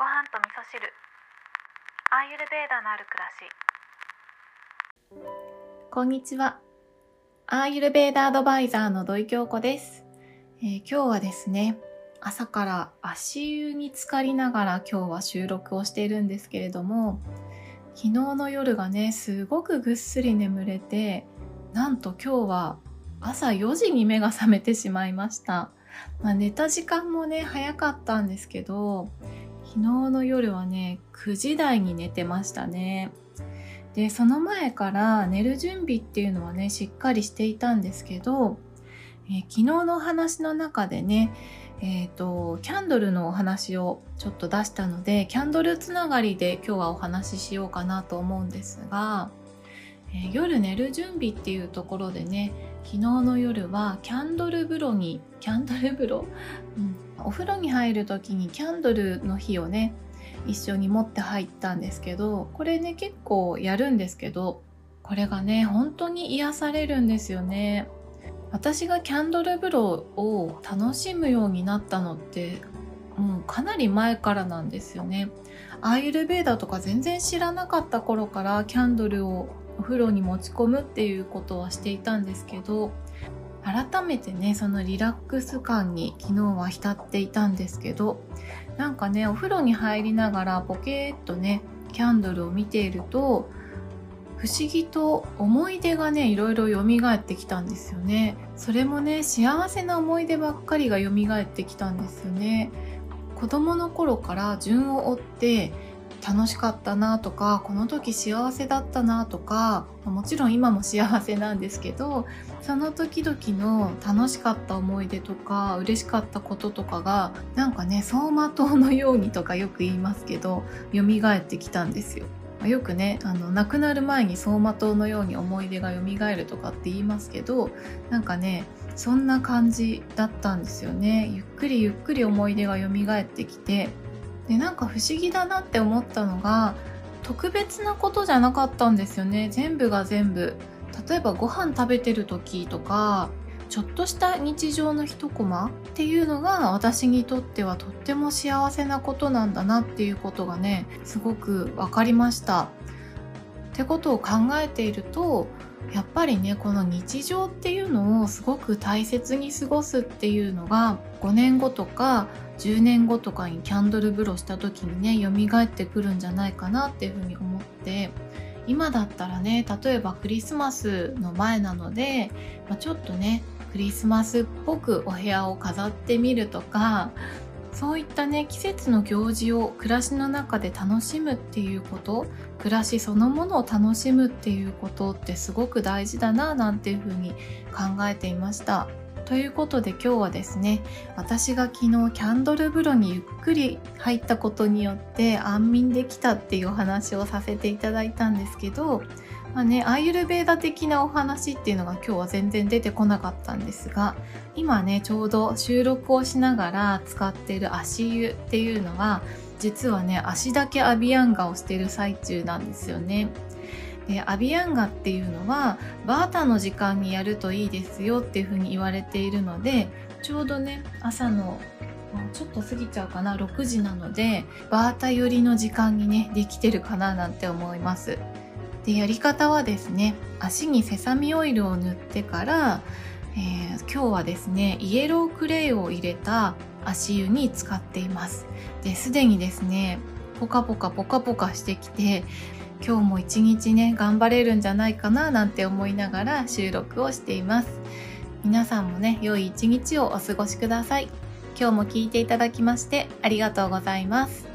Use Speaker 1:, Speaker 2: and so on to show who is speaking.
Speaker 1: ご飯と味噌汁。アーユルベーダのある暮らし。こんにちは。アーユルベーダアドバイザーの土井京子です、えー、今日はですね朝から足湯に浸かりながら今日は収録をしているんですけれども昨日の夜がねすごくぐっすり眠れてなんと今日は朝4時に目が覚めてしまいました。まあ、寝た時間もね早かったんですけど昨日の夜はね9時台に寝てましたね。でその前から寝る準備っていうのはねしっかりしていたんですけど、えー、昨日の話の中でねえーと、キャンドルのお話をちょっと出したのでキャンドルつながりで今日はお話ししようかなと思うんですが、えー、夜寝る準備っていうところでね昨日の夜はキャンドル風呂にキャンドル風呂、うん、お風呂に入る時にキャンドルの火をね一緒に持って入ったんですけどこれね結構やるんですけどこれがね本当に癒されるんですよね。私がキャンドル風呂を楽しむようになったのってもうかなり前からなんですよね。アーユルベーダとか全然知らなかった頃からキャンドルをお風呂に持ち込むっていうことはしていたんですけど改めてねそのリラックス感に昨日は浸っていたんですけどなんかねお風呂に入りながらポケーっとねキャンドルを見ていると不思議と思い出がねいろいろ蘇ってきたんですよね。それもね幸せな思い出ばっかりが蘇ってきたんですよね。子供の頃から順を追って楽しかったなとかこの時幸せだったなとかもちろん今も幸せなんですけどその時々の楽しかった思い出とか嬉しかったこととかがなんかね走馬灯のようにとかよく言いますけど蘇ってきたんですよ。よくねあの亡くなる前に走馬灯のように思い出が蘇るとかって言いますけどなんかねそんな感じだったんですよねゆっくりゆっくり思い出が蘇ってきてでなんか不思議だなって思ったのが特別なことじゃなかったんですよね全部が全部例えばご飯食べてる時とかちょっとした日常の一コマっていうのが私にとってはとっても幸せなことなんだなっていうことがねすごく分かりました。ってことを考えているとやっぱりねこの日常っていうのをすごく大切に過ごすっていうのが5年後とか10年後とかにキャンドル風呂した時にね蘇ってくるんじゃないかなっていうふうに思って今だったらね例えばクリスマスの前なので、まあ、ちょっとねクリスマスっぽくお部屋を飾ってみるとかそういったね季節の行事を暮らしの中で楽しむっていうこと暮らしそのものを楽しむっていうことってすごく大事だななんていうふうに考えていました。ということで今日はですね私が昨日キャンドル風呂にゆっくり入ったことによって安眠できたっていうお話をさせていただいたんですけどまあね、アーユルベーダ的なお話っていうのが今日は全然出てこなかったんですが今ねちょうど収録をしながら使ってる足湯っていうのは実はね足だけアビアンガをしてる最中なんですよね。でアビアンガっていうのはバータの時間にやるといいですよっていうふうに言われているのでちょうどね朝のちょっと過ぎちゃうかな6時なのでバータ寄りの時間にねできてるかななんて思います。でやり方はですね足にセサミオイルを塗ってから、えー、今日はですねイエロークレイを入れた足湯に使っていますですでにですねポカポカポカポカしてきて今日も一日ね頑張れるんじゃないかななんて思いながら収録をしています。皆さんもね良い一日をお過ごしください。今日も聞いていただきましてありがとうございます。